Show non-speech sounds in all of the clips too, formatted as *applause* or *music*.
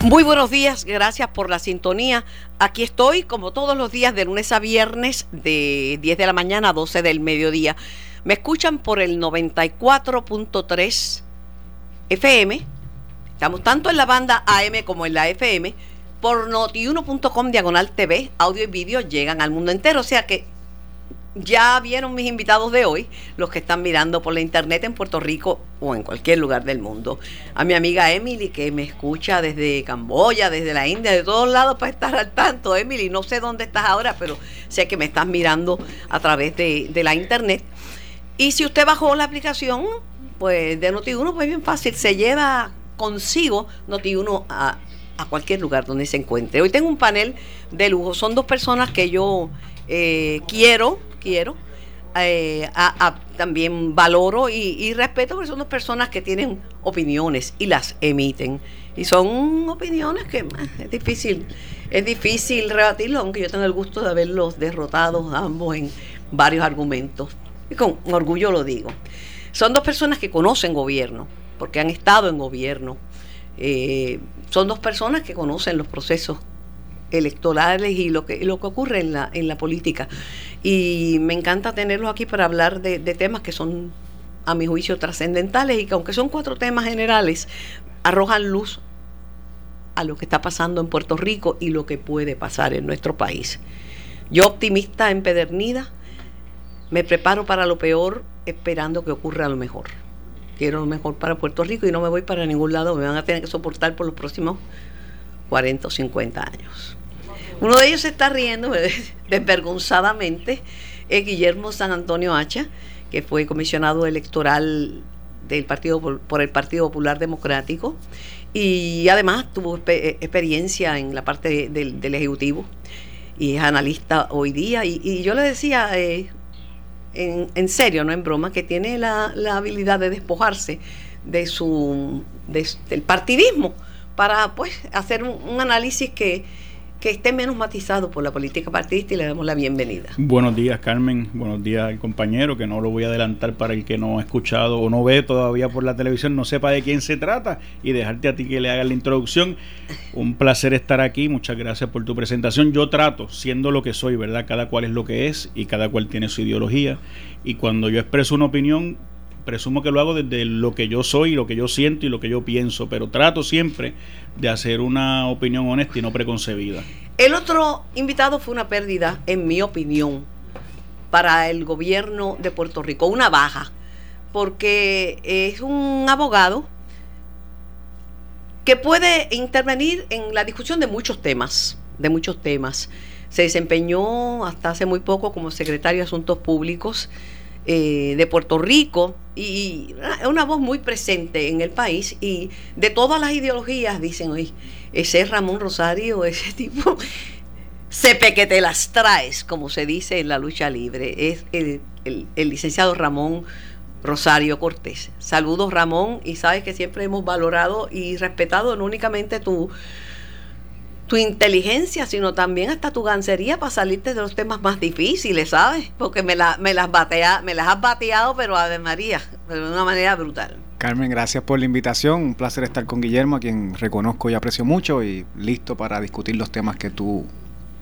Muy buenos días, gracias por la sintonía. Aquí estoy como todos los días de lunes a viernes de 10 de la mañana a 12 del mediodía. Me escuchan por el 94.3 FM. Estamos tanto en la banda AM como en la FM. Por notiuno.com diagonal TV, audio y vídeo llegan al mundo entero. O sea que ya vieron mis invitados de hoy, los que están mirando por la internet en Puerto Rico o en cualquier lugar del mundo. A mi amiga Emily, que me escucha desde Camboya, desde la India, de todos lados para estar al tanto. Emily, no sé dónde estás ahora, pero sé que me estás mirando a través de, la internet. Y si usted bajó la aplicación, pues de Noti1, pues bien fácil, se lleva consigo Noti1 a, a cualquier lugar donde se encuentre. Hoy tengo un panel de lujo, son dos personas que yo eh, quiero, quiero, eh, también valoro y, respeto porque son dos personas que tienen opiniones y las emiten. Y son opiniones que es difícil, es difícil rebatirlo, aunque yo tengo el gusto de haberlos derrotado ambos en varios argumentos. Y con orgullo lo digo. Son dos personas que conocen gobierno, porque han estado en gobierno. Eh, son dos personas que conocen los procesos electorales y lo que, lo que ocurre en la, en la política. Y me encanta tenerlos aquí para hablar de, temas que son, a mi juicio, trascendentales y que aunque son cuatro temas generales, arrojan luz a lo que está pasando en Puerto Rico y lo que puede pasar en nuestro país. Yo optimista empedernida, me preparo para lo peor esperando que ocurra lo mejor. Quiero lo mejor para Puerto Rico y no me voy para ningún lado, me van a tener que soportar por los próximos 40 o 50 años. Uno de ellos se está riendo *laughs* desvergonzadamente, es Guillermo San Antonio Hacha, que fue comisionado electoral del partido por el Partido Popular Democrático y además tuvo eh, experiencia en la parte del, Ejecutivo y es analista hoy día. Y, yo le decía, eh, en, serio, no en broma, que tiene la, habilidad de despojarse de su del partidismo para pues hacer un, análisis que, esté menos matizado por la política partidista y le damos la bienvenida. Buenos días, Carmen. Buenos días, compañero, que no lo voy a adelantar para el que no ha escuchado o no ve todavía por la televisión, no sepa de quién se trata y dejarte a ti que le hagas la introducción. Un placer estar aquí. Muchas gracias por tu presentación. Yo trato, siendo lo que soy, ¿verdad? Cada cual es lo que es y cada cual tiene su ideología. Y cuando yo expreso una opinión, presumo que lo hago desde lo que yo soy, lo que yo siento y lo que yo pienso, pero trato siempre de hacer una opinión honesta y no preconcebida. El otro invitado fue una pérdida, en mi opinión, para el gobierno de Puerto Rico, una baja, porque es un abogado que puede intervenir en la discusión de muchos temas, de muchos temas. Se desempeñó hasta hace muy poco como secretario de Asuntos Públicos eh, de Puerto Rico y es una voz muy presente en el país y de todas las ideologías dicen, oye, ese Ramón Rosario, ese tipo, sepe que te las traes, como se dice en la lucha libre, es el, el licenciado Ramón Rosario Cortés. Saludos Ramón y sabes que siempre hemos valorado y respetado no únicamente tu tu inteligencia, sino también hasta tu gancería para salirte de los temas más difíciles, ¿sabes? Porque me, me, las, batea, me las has bateado, pero Ave María, de una manera brutal. Carmen, gracias por la invitación. Un placer estar con Guillermo, a quien reconozco y aprecio mucho, y listo para discutir los temas que tú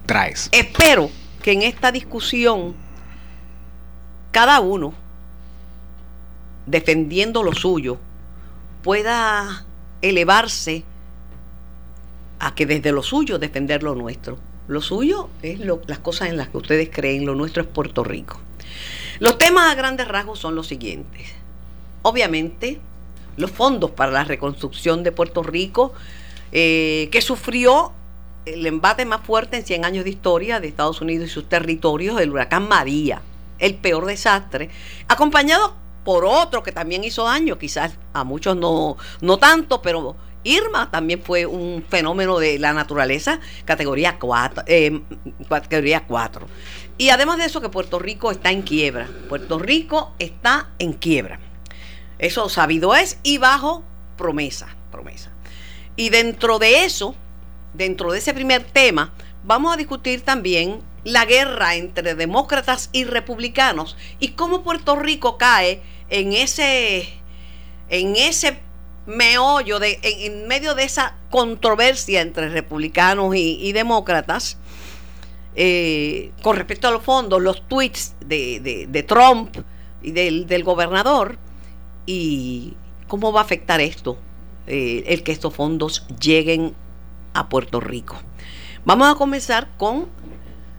traes. Espero que en esta discusión cada uno, defendiendo lo suyo, pueda elevarse a que desde lo suyo defender lo nuestro. Lo suyo es las cosas en las que ustedes creen, lo nuestro es Puerto Rico. Los temas a grandes rasgos son los siguientes. Obviamente, los fondos para la reconstrucción de Puerto Rico, eh, que sufrió el embate más fuerte en 100 años de historia de Estados Unidos y sus territorios, el huracán María, el peor desastre, acompañado por otro que también hizo daño, quizás a muchos no, no tanto, pero Irma también fue un fenómeno de la naturaleza, categoría 4. Eh, categoría 4. Y además de eso, que Puerto Rico está en quiebra. Puerto Rico está en quiebra. Eso sabido es y bajo promesa, promesa. Y dentro de eso, dentro de ese primer tema, vamos a discutir también la guerra entre demócratas y republicanos y cómo Puerto Rico cae en ese en ese meollo, de, en, medio de esa controversia entre republicanos y, demócratas, eh, con respecto a los fondos, los tweets de, Trump y del, gobernador, y cómo va a afectar esto, eh, el que estos fondos lleguen a Puerto Rico. Vamos a comenzar con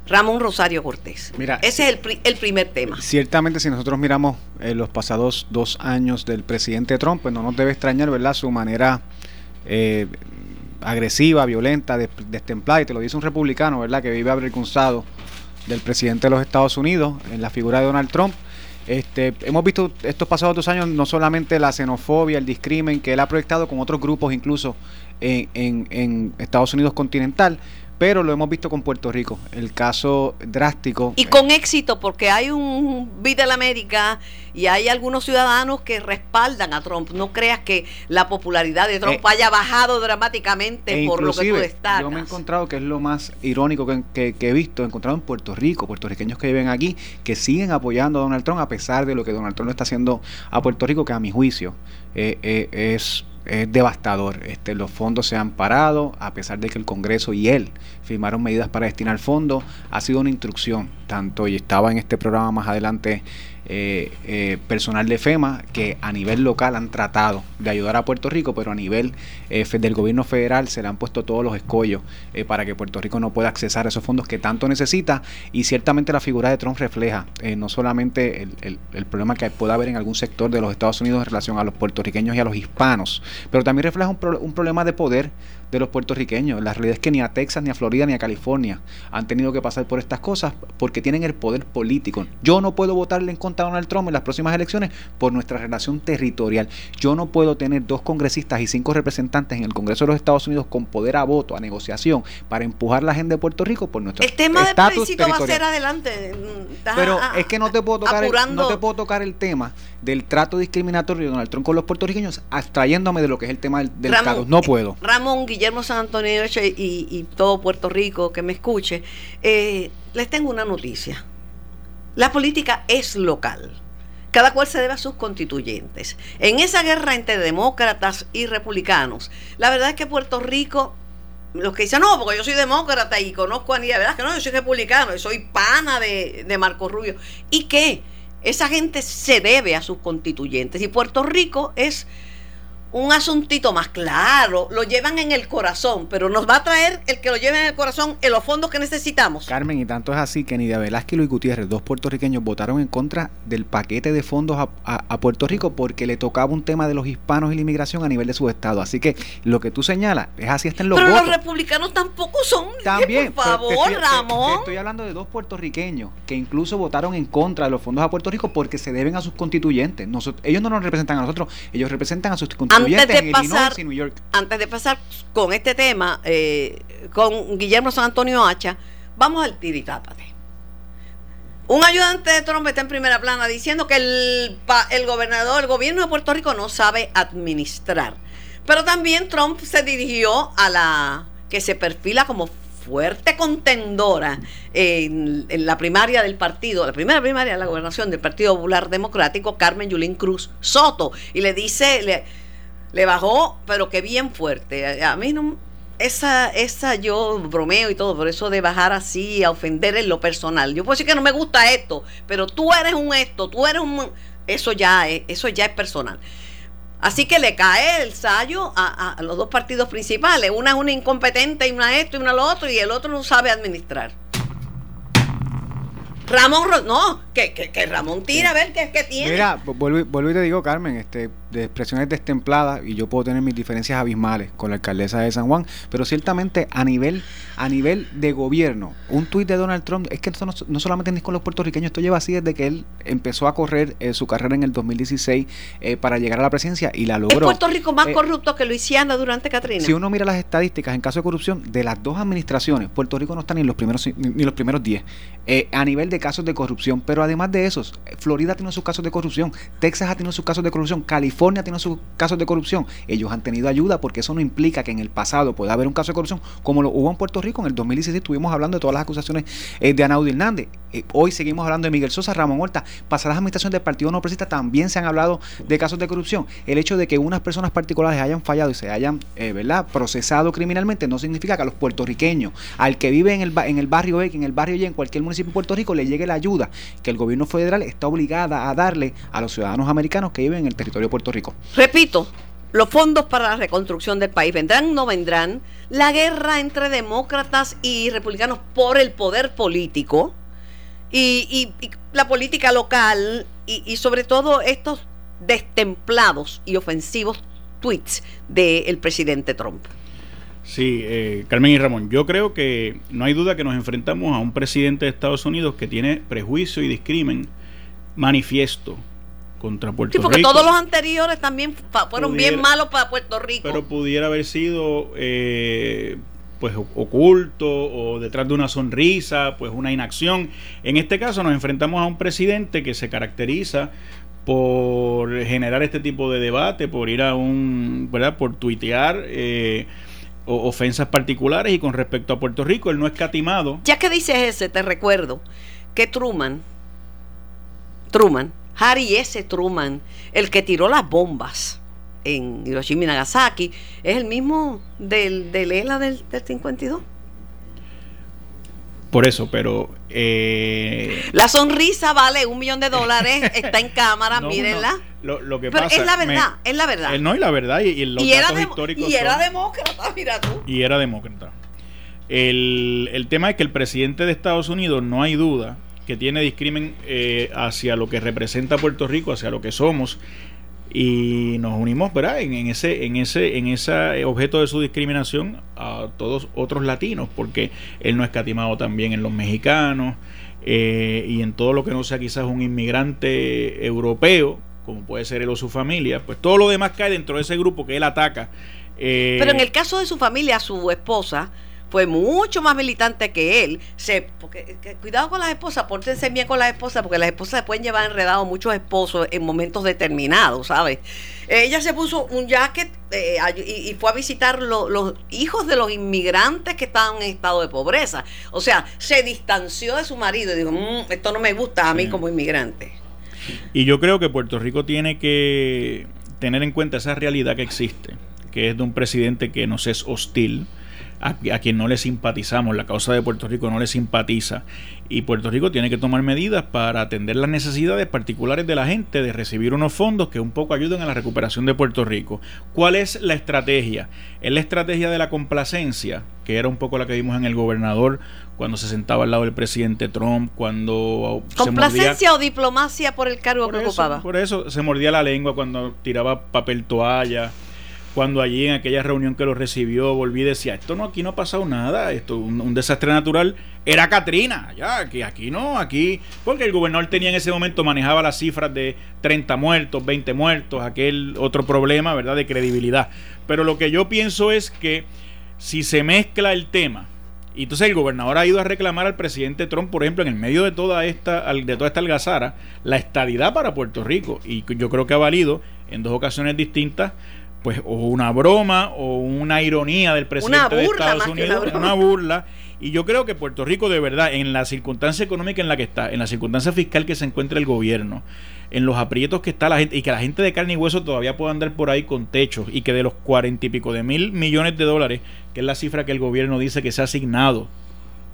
Ramón Rosario Cortés. Mira, Ese es el, primer tema. Ciertamente, si nosotros miramos eh, los pasados dos años del presidente Trump, pues no nos debe extrañar, ¿verdad?, su manera eh, agresiva, violenta, destemplada, y te lo dice un republicano, ¿verdad?, que vive avergonzado del presidente de los Estados Unidos en la figura de Donald Trump. Este, hemos visto estos pasados dos años no solamente la xenofobia, el discrimen que él ha proyectado con otros grupos incluso en, en Estados Unidos continental, pero lo hemos visto con Puerto Rico, el caso drástico. Y con éxito, porque hay un Vida América y hay algunos ciudadanos que respaldan a Trump. No creas que la popularidad de Trump eh, haya bajado dramáticamente e por lo que tú destacas. Yo me he encontrado que es lo más irónico que, he visto, he encontrado en Puerto Rico, puertorriqueños que viven aquí, que siguen apoyando a Donald Trump a pesar de lo que Donald Trump está haciendo a Puerto Rico, que a mi juicio eh, eh, es es devastador. Este, los fondos se han parado, a pesar de que el Congreso y él firmaron medidas para destinar fondos. Ha sido una instrucción, tanto y estaba en este programa más adelante eh, eh, personal de FEMA que a nivel local han tratado de ayudar a Puerto Rico, pero a nivel eh, del gobierno federal se le han puesto todos los escollos para que Puerto Rico no pueda accesar a esos fondos que tanto necesita y ciertamente la figura de Trump refleja no solamente el, el, problema que pueda haber en algún sector de los Estados Unidos en relación a los puertorriqueños y a los hispanos, pero también refleja un, un problema de poder de los puertorriqueños. La realidad es que ni a Texas, ni a Florida, ni a California han tenido que pasar por estas cosas porque tienen el poder político. Yo no puedo votarle en contra Donald Trump en las próximas elecciones por nuestra relación territorial. Yo no puedo tener dos congresistas y cinco representantes en el Congreso de los Estados Unidos con poder a voto, a negociación, para empujar la gente de Puerto Rico por nuestro El tema de plebiscito va a ser adelante. Pero es que no te puedo tocar el, no te puedo tocar el tema del trato discriminatorio de Donald Trump con los puertorriqueños, abstrayéndome de lo que es el tema del, Estado. No puedo. Ramón Guillermo San Antonio y, todo Puerto Rico que me escuche, eh, les tengo una noticia. La política es local. Cada cual se debe a sus constituyentes. En esa guerra entre demócratas y republicanos, la verdad es que Puerto Rico los que dicen, no, porque yo soy demócrata y conozco a Aníbal, verdad que no, yo soy republicano, y soy pana de, de Marco Rubio. ¿Y qué? Esa gente se debe a sus constituyentes. Y Puerto Rico es un asuntito más claro, lo llevan en el corazón, pero nos va a traer el que lo lleve en el corazón en los fondos que necesitamos. Carmen, y tanto es así que Nidia Velázquez y Luis Gutiérrez, dos puertorriqueños, votaron en contra del paquete de fondos a, Puerto Rico porque le tocaba un tema de los hispanos y la inmigración a nivel de su estado. Así que lo que tú señalas es así están los pero los republicanos tampoco son. También, por favor, Ramón. estoy hablando de dos puertorriqueños que incluso votaron en contra de los fondos a Puerto Rico porque se deben a sus constituyentes. ellos no nos representan a nosotros, ellos representan a sus constituyentes antes de pasar, Antes de pasar con este tema, eh, con Guillermo San Antonio Hacha, vamos al tiritápate. Un ayudante de Trump está en primera plana diciendo que el, el gobernador, el gobierno de Puerto Rico no sabe administrar. Pero también Trump se dirigió a la que se perfila como fuerte contendora en, la primaria del partido, la primera primaria de la gobernación del Partido Popular Democrático, Carmen Yulín Cruz Soto, y le dice, le, le bajó, pero que bien fuerte. A, mí no, esa, esa yo bromeo y todo, por eso de bajar así, a ofender en lo personal. Yo puedo decir que no me gusta esto, pero tú eres un esto, tú eres un... Eso ya es, eso ya es personal. Así que le cae el sallo a, a, los dos partidos principales. Una es una incompetente y una esto y una lo otro, y el otro no sabe administrar. Ramón, no, que, que, Ramón tira a ver qué, qué tiene. Mira, vuelvo, vuelvo y te digo, Carmen, este, de expresiones destempladas y yo puedo tener mis diferencias abismales con la alcaldesa de San Juan, pero ciertamente a nivel a nivel de gobierno, un tuit de Donald Trump, es que esto no, solamente ni con los puertorriqueños, esto lleva así desde que él empezó a correr eh, su carrera en el 2016 eh, para llegar a la presidencia y la logró. Es Puerto Rico más eh, corrupto que Luisiana durante Katrina. Si uno mira las estadísticas en caso de corrupción de las dos administraciones, Puerto Rico no está ni en los primeros ni, los primeros 10 a nivel de casos de corrupción, pero además de eso, Florida tiene sus casos de corrupción, Texas ha tenido sus casos de corrupción, California tiene sus casos de corrupción. Ellos han tenido ayuda porque eso no implica que en el pasado pueda haber un caso de corrupción como lo hubo en Puerto Rico. En el 2016 estuvimos hablando de todas las acusaciones eh, de Anaudi Hernández. Eh, hoy seguimos hablando de Miguel Sosa, Ramón Horta. Pasadas administraciones del Partido No Progresista también se han hablado de casos de corrupción. El hecho de que unas personas particulares hayan fallado y se hayan eh, ¿verdad? procesado criminalmente no significa que a los puertorriqueños, al que vive en el, en el barrio X, en el barrio Y, en cualquier municipio de Puerto Rico, le llegue la ayuda que el gobierno federal está obligada a darle a los ciudadanos americanos que viven en el territorio de Puerto Rico. Repito, los fondos para la reconstrucción del país vendrán o no vendrán. La guerra entre demócratas y republicanos por el poder político y, la política local y, sobre todo estos destemplados y ofensivos tweets del presidente Trump. Sí, eh, Carmen y Ramón, yo creo que no hay duda que nos enfrentamos a un presidente de Estados Unidos que tiene prejuicio y discrimen manifiesto contra Puerto sí, porque todos los anteriores también fueron bien malos para Puerto Rico. Pero pudiera haber sido eh, pues oculto o detrás de una sonrisa, pues una inacción. En este caso nos enfrentamos a un presidente que se caracteriza por generar este tipo de debate, por ir a un, ¿verdad? Por tuitear eh, ofensas particulares y con respecto a Puerto Rico, él no es catimado. Ya que dices ese, te recuerdo que Truman, Truman, Harry S. Truman, el que tiró las bombas en Hiroshima y Nagasaki, es el mismo del, del ELA del, 52. Por eso, pero... Eh, la sonrisa vale un millón de dólares, *laughs* está en cámara, mírenla. Lo, que pero es la verdad, es la verdad. Eh, no, y la verdad, y, los datos históricos Y era demócrata, mira tú. Y era demócrata. El, el tema es que el presidente de Estados Unidos, no hay duda, que tiene discrimen eh, hacia lo que representa Puerto Rico, hacia lo que somos, y nos unimos ¿verdad? En, ese en ese en ese objeto de su discriminación a todos otros latinos porque él no es catimado también en los mexicanos eh, y en todo lo que no sea quizás un inmigrante europeo como puede ser él o su familia pues todo lo demás cae dentro de ese grupo que él ataca eh, pero en el caso de su familia su esposa fue mucho más militante que él. Se, porque, cuidado con las esposas, pórtense bien con las esposas, porque las esposas pueden llevar enredado muchos esposos en momentos determinados, ¿sabes? Ella se puso un jacket eh, y, fue a visitar los hijos de los inmigrantes que estaban en estado de pobreza. O sea, se distanció de su marido y dijo, mm, esto no me gusta a mí como inmigrante. Y yo creo que Puerto Rico tiene que tener en cuenta esa realidad que existe, que es de un presidente que nos es hostil, a, quien no le simpatizamos, la causa de Puerto Rico no le simpatiza. Y Puerto Rico tiene que tomar medidas para atender las necesidades particulares de la gente, de recibir unos fondos que un poco ayuden a la recuperación de Puerto Rico. ¿Cuál es la estrategia? Es la estrategia de la complacencia, que era un poco la que vimos en el gobernador cuando se sentaba al lado del presidente Trump, cuando... ¿Complacencia o diplomacia por el cargo que ocupaba? Por eso se mordía la lengua cuando tiraba papel toalla cuando allí en aquella reunión que lo recibió volví y decía, esto no, aquí no ha pasado nada, esto un, un desastre natural, era Katrina, ya, que aquí no, aquí, porque el gobernador tenía en ese momento, manejaba las cifras de 30 muertos, 20 muertos, aquel otro problema, ¿verdad?, de credibilidad. Pero lo que yo pienso es que si se mezcla el tema, y entonces el gobernador ha ido a reclamar al presidente Trump, por ejemplo, en el medio de toda esta, de toda esta algazara, la estadidad para Puerto Rico. Y yo creo que ha valido en dos ocasiones distintas pues o una broma o una ironía del presidente de Estados Unidos, una, burla. Y yo creo que Puerto Rico de verdad, en la circunstancia económica en la que está, en la circunstancia fiscal que se encuentra el gobierno, en los aprietos que está la gente, y que la gente de carne y hueso todavía pueda andar por ahí con techos, y que de los cuarenta y pico de mil millones de dólares, que es la cifra que el gobierno dice que se ha asignado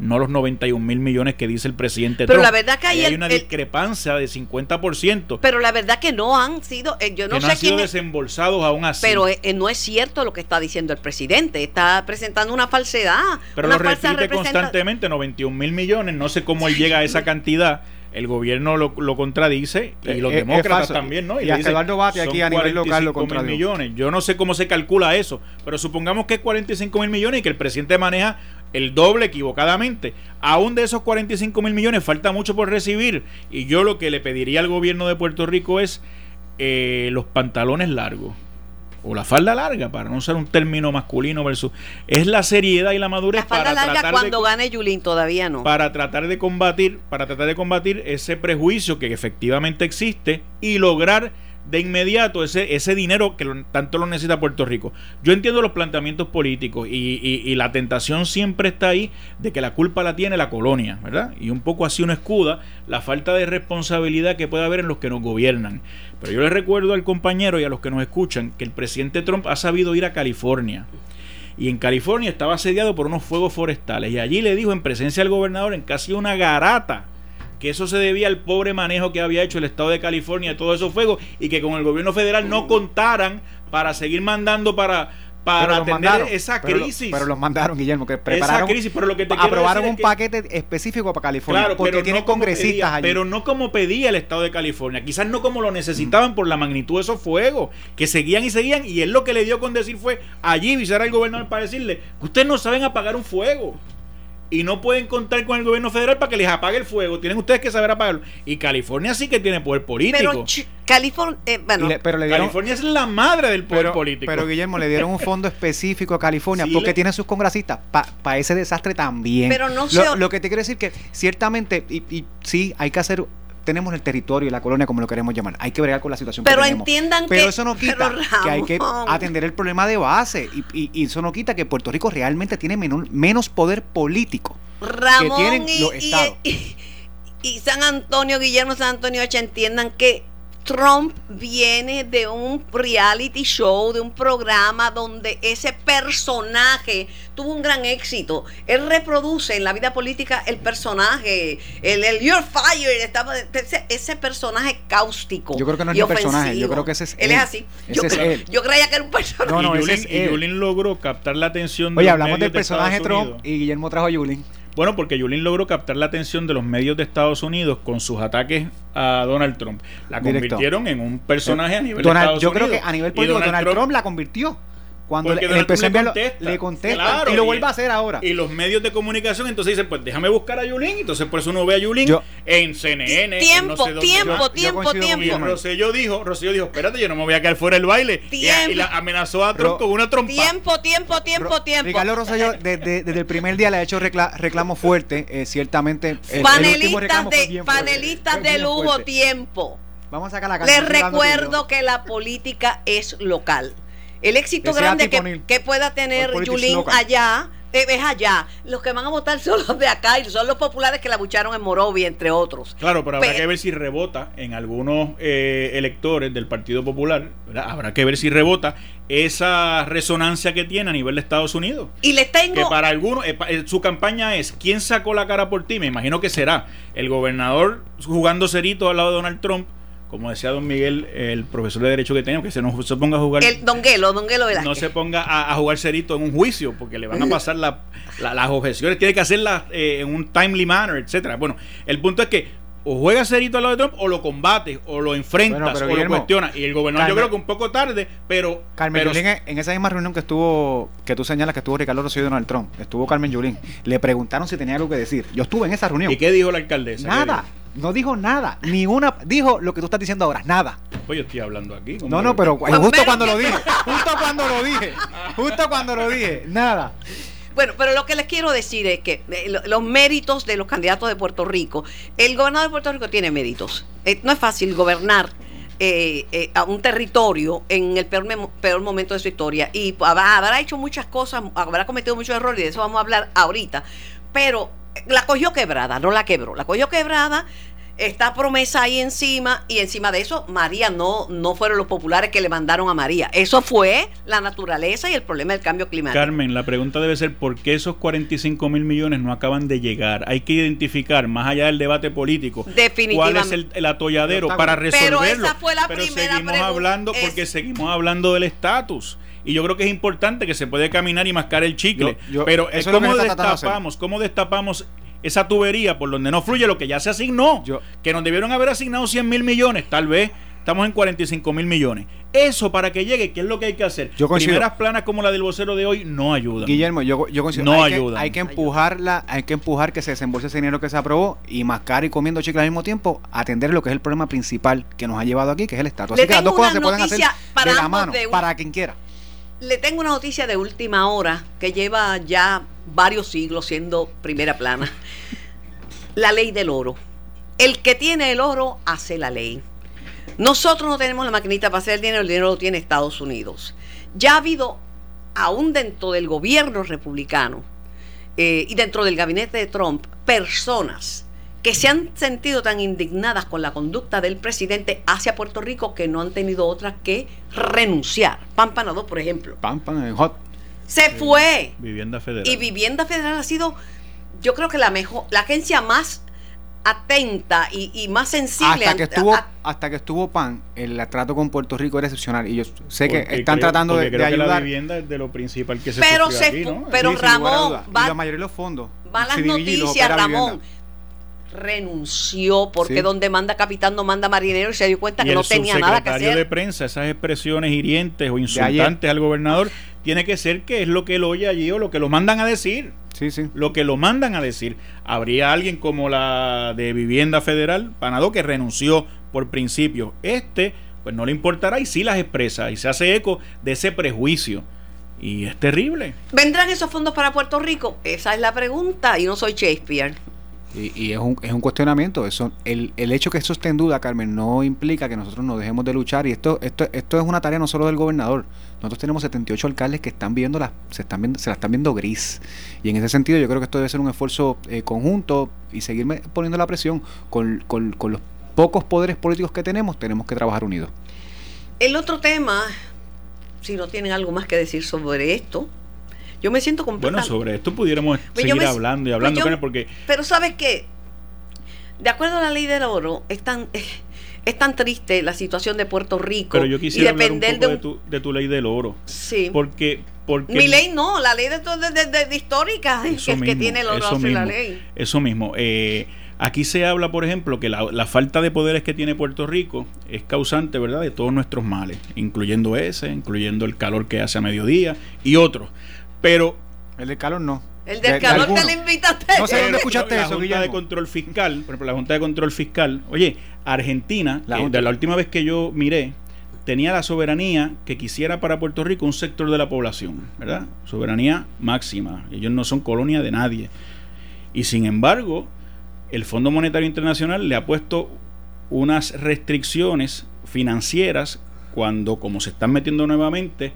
no los 91 mil millones que dice el presidente pero la verdad que hay, una discrepancia de 50%. Pero la verdad que no han sido, eh, yo no que sé han sido desembolsados aún así. Pero eh, no es cierto lo que está diciendo el presidente, está presentando una falsedad. Pero lo repite constantemente, 91 mil millones, no sé cómo él llega a esa cantidad el gobierno lo, lo contradice y los demócratas también, ¿no? Y, y Eduardo Bate aquí a nivel local lo contradice. millones. Yo no sé cómo se calcula eso, pero supongamos que es 45 mil millones y que el presidente maneja el doble equivocadamente. Aún de esos 45 mil millones falta mucho por recibir y yo lo que le pediría al gobierno de Puerto Rico es eh, los pantalones largos o la falda larga, para no usar un término masculino versus, es la seriedad y la madurez. La falda larga cuando gane Yulín todavía no. Para tratar de combatir, para tratar de combatir ese prejuicio que efectivamente existe y lograr de inmediato ese, ese dinero que tanto lo necesita Puerto Rico. Yo entiendo los planteamientos políticos y, y, la tentación siempre está ahí de que la culpa la tiene la colonia, ¿verdad? Y un poco así uno escuda la falta de responsabilidad que puede haber en los que nos gobiernan. Pero yo les recuerdo al compañero y a los que nos escuchan que el presidente Trump ha sabido ir a California. Y en California estaba asediado por unos fuegos forestales. Y allí le dijo en presencia del gobernador, en casi una garata, que eso se debía al pobre manejo que había hecho el Estado de California de todos esos fuegos y que con el gobierno federal no contaran para seguir mandando para para atender esa crisis. pero los mandaron, Guillermo, que prepararon. Esa crisis, pero lo que te aprobaron un paquete específico para California. Claro, porque tiene congresistas allí. Pero no como pedía el Estado de California. Quizás no como lo necesitaban por la magnitud de esos fuegos, que seguían y seguían. Y él lo que le dio con decir fue allí visitar al gobernador para decirle: Ustedes no saben apagar un fuego y no pueden contar con el gobierno federal para que les apague el fuego. Tienen ustedes que saber apagarlo. Y California sí que tiene poder político. Pero California, eh, bueno, pero California es la madre del poder político. Pero Guillermo, le dieron un *laughs* fondo específico a California porque tiene sus congresistas para ese desastre también. Pero no lo, lo, que te quiero decir que ciertamente, y, y sí, hay que hacer tenemos el territorio y la colonia, como lo queremos llamar. Hay que bregar con la situación pero que tenemos. entiendan pero eso no *laughs* quita que hay que atender el problema de base. Y, y, eso no quita que Puerto Rico realmente tiene menos poder político que tienen los estados. y San Antonio, Guillermo San Antonio H, entiendan que Trump viene de un reality show, de un programa donde ese personaje tuvo un gran éxito. Él reproduce en la vida política el personaje, el, el You're Fired, estaba, ese, personaje cáustico. Yo creo que no es un personaje, yo creo que ese es él. Él es así. Yo, creía que era un personaje. No, no, y, Yulín, logró captar la atención de Oye, hablamos del personaje Trump y Guillermo trajo a Yulín. Bueno, porque Yulín logró captar la atención de los medios de Estados Unidos con sus ataques a Donald Trump. La convirtieron en un personaje a nivel de Estados yo Unidos. Yo creo que a nivel político Donald, Trump la convirtió cuando le, le, contesta, le contesta y lo vuelve a hacer ahora. Y los medios de comunicación entonces dicen, pues déjame buscar a Yulín. Entonces por eso uno ve a Yulín en CNN. Tiempo, tiempo, tiempo, tiempo. Y Rosselló dijo, Rosselló dijo, espérate, yo no me voy a quedar fuera del baile. Y, la amenazó a Trump con una trompa. Tiempo, tiempo, tiempo, tiempo. Ricardo Rosselló *laughs* desde, desde, el primer día le ha hecho reclamo fuerte, eh, ciertamente. panelistas de, panelistas de lujo, tiempo. Vamos a sacar la Les recuerdo que la política es local. El éxito grande que, pueda tener Yulín allá eh, es allá. Los que van a votar *laughs* son los de acá y son los populares que la bucharon en Morovi, entre otros. Claro, pero habrá que ver si rebota en algunos eh, electores del Partido Popular. Habrá que ver si rebota esa resonancia que tiene a nivel de Estados Unidos. Y les tengo. Que para algunos, eh, su campaña es: ¿quién sacó la cara por ti? Me imagino que será el gobernador jugando cerito al lado de Donald Trump como decía don Miguel, el profesor de Derecho que tenemos, que se no se ponga a jugar. El Don Guelo, Don Guelo No se ponga a, jugar cerito en un juicio, porque le van a pasar las objeciones, tiene que hacerlas eh, en un timely manner, etcétera Bueno, el punto es que o juega cerito al lado de Trump o lo combates o lo enfrentas o lo cuestionas. Y el gobernador yo creo que un poco tarde, pero... Carmen Yulín, en esa misma reunión que estuvo, que tú señalas que estuvo Ricardo Rocío y Donald Trump, estuvo Carmen Yulín, le preguntaron si tenía algo que decir. Yo estuve en esa reunión. ¿Y qué dijo la alcaldesa? Nada. No dijo nada, ni una, dijo lo que tú estás diciendo ahora, nada. Pues yo estoy hablando aquí. No, no, pero justo cuando lo dije, justo cuando lo dije, justo cuando lo dije, nada. Bueno, pero lo que les quiero decir es que eh, los méritos de los candidatos de Puerto Rico, el gobernador de Puerto Rico tiene méritos. Eh, no es fácil gobernar eh, a un territorio en el peor, peor momento de su historia. Y habrá hecho muchas cosas, habrá cometido muchos errores y de eso vamos a hablar ahorita, pero la cogió quebrada, no la quebró, la cogió quebrada, está promesa ahí encima y encima de eso María no no fueron los populares que le mandaron a María. Eso fue la naturaleza y el problema del cambio climático. Carmen, la pregunta debe ser ¿por qué esos 45 mil millones no acaban de llegar? Hay que identificar, más allá del debate político, cuál es el, atolladero para resolverlo. Pero esa fue la Pero primera seguimos hablando porque seguimos hablando del estatus y yo creo que es importante que se puede caminar y mascar el chicle. pero es como destapamos, cómo destapamos esa tubería por donde no fluye lo que ya se asignó, que nos debieron haber asignado 100 mil millones, tal vez estamos en 45 mil millones. Eso para que llegue, ¿qué es lo que hay que hacer? Yo Primeras planas como la del vocero de hoy no ayudan. Guillermo, yo, yo considero No hay ayudan. Que, hay que empujarla, hay que empujar que se desembolse ese dinero que se aprobó y mascar y comiendo chicle al mismo tiempo, atender lo que es el problema principal que nos ha llevado aquí, que es el estatus. Así que las dos cosas se pueden hacer de la mano, de un- para quien quiera. Le tengo una noticia de última hora que lleva ya varios siglos siendo primera plana. La ley del oro. El que tiene el oro hace la ley. Nosotros no tenemos la maquinita para hacer el dinero, el dinero lo tiene Estados Unidos. Ya ha habido, aún dentro del gobierno republicano eh, y dentro del gabinete de Trump, personas que se han sentido tan indignadas con la conducta del presidente hacia Puerto Rico que no han tenido otra que renunciar. Pampanado, por ejemplo. Pam, pam, en hot. Se fue. Vivienda federal. Y Vivienda Federal ha sido, yo creo que la mejor, la agencia más atenta y, y más sensible Hasta que ante- estuvo, a- hasta que estuvo PAN, el trato con Puerto Rico era excepcional. Y yo sé que están creo- tratando de, porque de creo que la ayudar. vivienda es de lo principal que se Pero se aquí, pero Sí, Ramón, dudas. Y va- la mayoría de los fondos. van las noticias, Ramón. Vivienda. Renunció porque Sí. donde manda capitán no manda marinero y se dio cuenta y que el no tenía nada que hacer. de prensa, esas expresiones hirientes o insultantes al gobernador, tiene que ser que es lo que él oye allí o lo que lo mandan a decir. Sí, sí. Lo que lo mandan a decir. Habría alguien como la de Vivienda Federal, Panadó, que renunció por principio. Este, pues no le importará y sí las expresa y se hace eco de ese prejuicio. Y es terrible. ¿Vendrán esos fondos para Puerto Rico? Esa es la pregunta y no soy Shakespeare. Y, y es, un, es un cuestionamiento. Eso, el, el hecho que eso esté en duda, Carmen, no implica que nosotros nos dejemos de luchar. Y esto, esto, esto es una tarea no solo del gobernador. Nosotros tenemos 78 alcaldes que están viendo las, se están viendo, se la están viendo gris. Y en ese sentido, yo creo que esto debe ser un esfuerzo eh, conjunto y seguirme poniendo la presión con, con, con los pocos poderes políticos que tenemos. Tenemos que trabajar unidos. El otro tema, si no tienen algo más que decir sobre esto, yo me siento Bueno, completamente... sobre esto pudiéramos Pues seguir me- hablando y pues hablando, yo- Karen, porque Pero ¿sabes qué? De acuerdo a la ley del oro, es tan, *laughs* es tan triste la situación de Puerto Rico. pero yo y quisiera hablar un depender poco de, de un- tu, de tu ley del oro. Sí. Porque, porque Mi ley no, la ley de, de, de- de- de histórica, *laughs* que, Eso que mismo, tiene el oro eso hace la mismo, ley. Eso mismo. Eh, aquí se habla, por ejemplo, que la, la falta de poderes que tiene Puerto Rico es causante, ¿verdad?, de todos nuestros males, incluyendo ese, incluyendo el calor que hace a mediodía y otros. Pero El del calor no. El De- del de calor te lo invitaste. No sé dónde escuchaste la eso, Junta de. Control Fiscal, por ejemplo, la Junta de Control Fiscal, oye, Argentina, La de la última vez que yo miré, tenía la soberanía que quisiera para Puerto Rico un sector de la población, ¿verdad? Soberanía máxima. Ellos no son colonia de nadie. Y sin embargo, el Fondo Monetario Internacional le ha puesto unas restricciones financieras cuando, como se están metiendo nuevamente,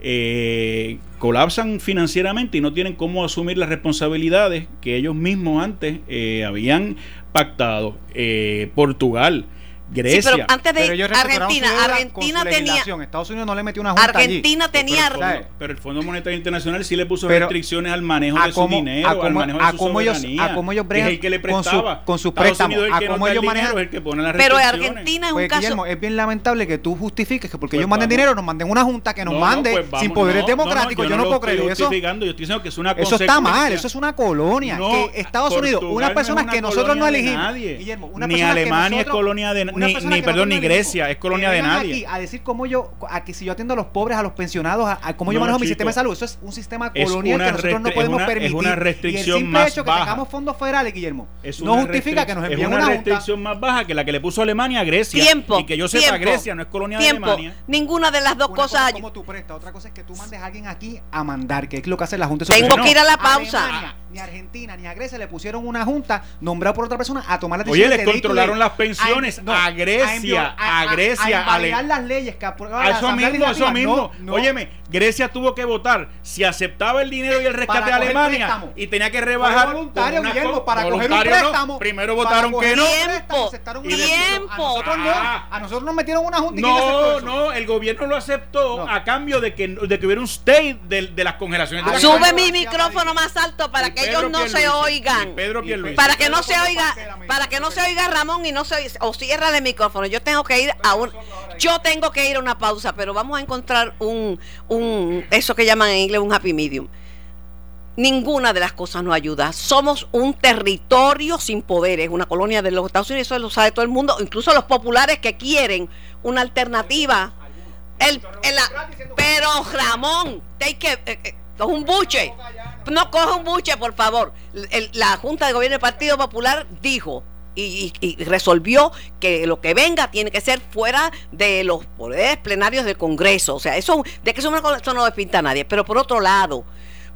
eh, colapsan financieramente y no tienen cómo asumir las responsabilidades que ellos mismos antes eh, habían pactado. Eh, Portugal, Sí, Grecia. pero antes de Pero Argentina, su Argentina su tenía. Estados Unidos no le metió una junta allí. Argentina pero, tenía, el fondo, pero el Fondo Monetario Internacional sí le puso Pero restricciones al manejo de su cómo- dinero, a al cómo- manejo de a su cómo ellos- soberanía, a cómo ellos que bregan es el que le con su- prestaba. con sus Estados préstamos, a cómo ellos manejan- el que pone las pero. Argentina es un Pues, caso. Guillermo, es bien lamentable que tú justifiques que porque Pues ellos manden vamos. dinero, nos manden una junta que nos No, no, mande pues vamos, sin poderes no, democráticos. no, yo no, puedo creer eso. justificando, yo estoy diciendo que es una Eso está mal, eso es una colonia. No, Estados Unidos, unas no personas que nosotros no elegimos. Guillermo, una Ni persona que Alemania es colonia de- ni- ni, que perdón, ni Grecia es colonia de nadie. Aquí a decir cómo yo, a que si yo atiendo a los pobres, a los pensionados, a, a cómo yo No, manejo mi chico. sistema de salud, eso es un sistema Es colonial que nosotros no podemos es una- es permitir. una y el restricción simple más hecho que baja. tengamos fondos federales, Guillermo, Es no justifica que nos envíen es una, una junta. restricción más baja que la que le puso Alemania a Grecia. Tiempo. Y que yo sepa, tiempo, Grecia no es colonia tiempo. de Alemania. Ninguna de las dos Una cosas. cosa es como tú prestas, otra cosa es que tú mandes a alguien aquí a mandar, que es lo que hace la Junta Tengo que ir a la pausa. Ni Argentina, ni a Grecia le pusieron una junta nombrada por otra persona a tomar las Oye, decisiones les de day to controlaron las pensiones no, a Grecia, a Grecia, a invalidar a le- las leyes que A eso mismo, eso mismo. No, no. Óyeme, Grecia tuvo que votar si aceptaba el dinero y el rescate de Alemania y tenía que Fue rebajar. voluntario, una Guillermo, para coger un préstamo. Primero votaron que no. Tiempo, tiempo. decisión. A nosotros no. Ah. A nosotros nos metieron una junta. ¿y quién aceptó No, eso? no, el gobierno lo aceptó No. a cambio de que, de que hubiera un stay de, de las congelaciones de Ah, la Sube mi micrófono más alto para Y que Pedro ellos no se oigan. Pedro Pierluisi. Para que no se oiga, para que no se oiga Ramón y no se o cierra el micrófono. Yo tengo que ir a un yo tengo que ir a una pausa, pero vamos a encontrar un un eso que llaman en inglés un happy medium. Ninguna de las cosas nos ayuda. Somos un territorio sin poderes, una colonia de los Estados Unidos, eso lo sabe todo el mundo, incluso los populares que quieren una alternativa. El, pero Ramón, que eh, eh, un buche. No coge un buche, por favor. la Junta de Gobierno del Partido Popular dijo y, resolvió que lo que venga tiene que ser fuera de los poderes plenarios del Congreso. O sea, eso de que eso, eso no a nadie. Pero por otro lado,